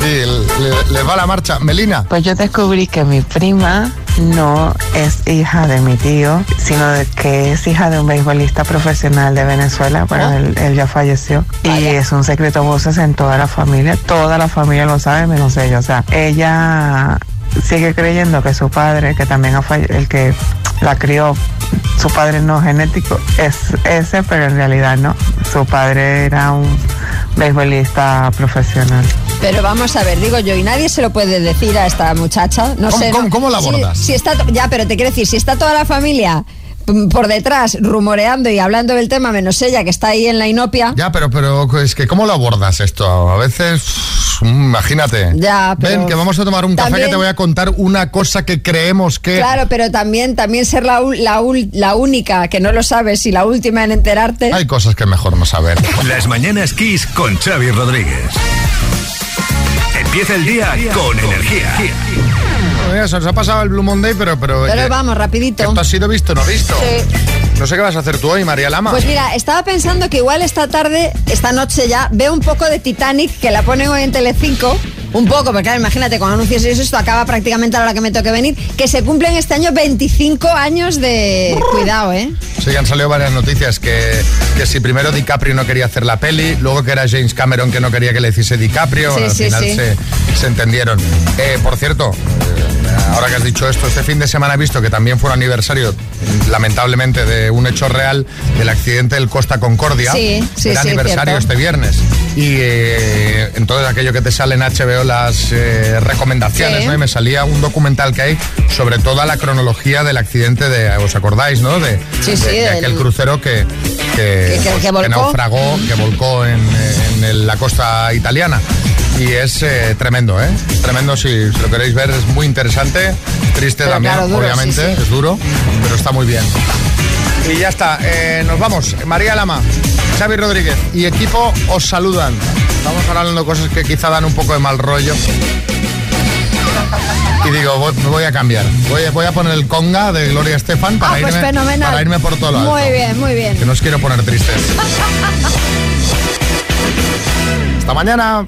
y le, le va la marcha. Melina. Pues yo descubrí que mi prima no es hija de mi tío, sino de que es hija de un beisbolista profesional de Venezuela. Bueno, él, él ya falleció. Y es un secreto voces en toda la familia. Toda la familia lo sabe, menos ella. O sea, ella sigue creyendo que su padre, que también ha el que la crió, su padre no genético, es ese, pero en realidad no. Su padre era un beisbolista profesional. Pero vamos a ver, digo yo, y nadie se lo puede decir a esta muchacha. No ¿Cómo- sé. cómo- ¿no? cómo la abordas? Si, está, ya, pero te quiero decir, si está toda la familia por detrás rumoreando y hablando del tema, menos ella que está ahí en la inopia. Ya, pero, pero es que ¿cómo lo abordas esto? A veces, uff, imagínate. Ya, pero Ven, que vamos a tomar un café que te voy a contar una cosa que creemos que... Claro, pero también, también ser la, ul- la, ul- la única que no lo sabes y la última en enterarte. Hay cosas que mejor no saber. Las mañanas Kiss con Xavi Rodríguez. Empieza el día con energía. Mira, se nos ha pasado el Blue Monday, pero... Pero, Pero eh, vamos, rapidito. ¿Esto ha sido visto o no visto? Sí. No sé qué vas a hacer tú hoy, María Lama. Pues mira, estaba pensando que igual esta tarde, esta noche ya, veo un poco de Titanic, que la ponen hoy en Telecinco. Un poco, porque claro, imagínate, con anuncios y eso, esto acaba prácticamente a la hora que me toque venir. Que se cumplen este año 25 años de... Cuidado, ¿eh? Sí, han salido varias noticias que, que si primero DiCaprio no quería hacer la peli, luego que era James Cameron que no quería que le hiciese DiCaprio, Sí, al sí, final sí. Se, se entendieron. Eh, por cierto, eh, ahora que has dicho esto, este fin de semana he visto que también fue un aniversario, lamentablemente, de un hecho real del accidente del Costa Concordia. Sí, sí, sí, aniversario cierto. este viernes. Y eh, en todo aquello que te sale en HBO las eh, recomendaciones, Sí. ¿no? Y me salía un documental que hay sobre toda la cronología del accidente de, ¿os acordáis, no? De, Sí, de- sí, de del- aquel crucero que, que, Que- que- que volcó. naufragó, que volcó en, en el- la costa italiana. Y es eh, tremendo, ¿eh? Es tremendo si, si lo queréis ver, es muy interesante. Triste Pero también, claro, duro, obviamente, sí, sí. es duro, pero está muy bien. Y ya está, eh, nos vamos. María Lama, Xavi Rodríguez y equipo os saludan. Estamos hablando de cosas que quizá dan un poco de mal rollo. Y digo, voy- me voy a cambiar. Voy, a- voy a poner el conga de Gloria Estefan para, Ah, pues irme, fenomenal. para irme por todo lo alto. Muy bien, muy bien. Que no os quiero poner tristes. Hasta mañana.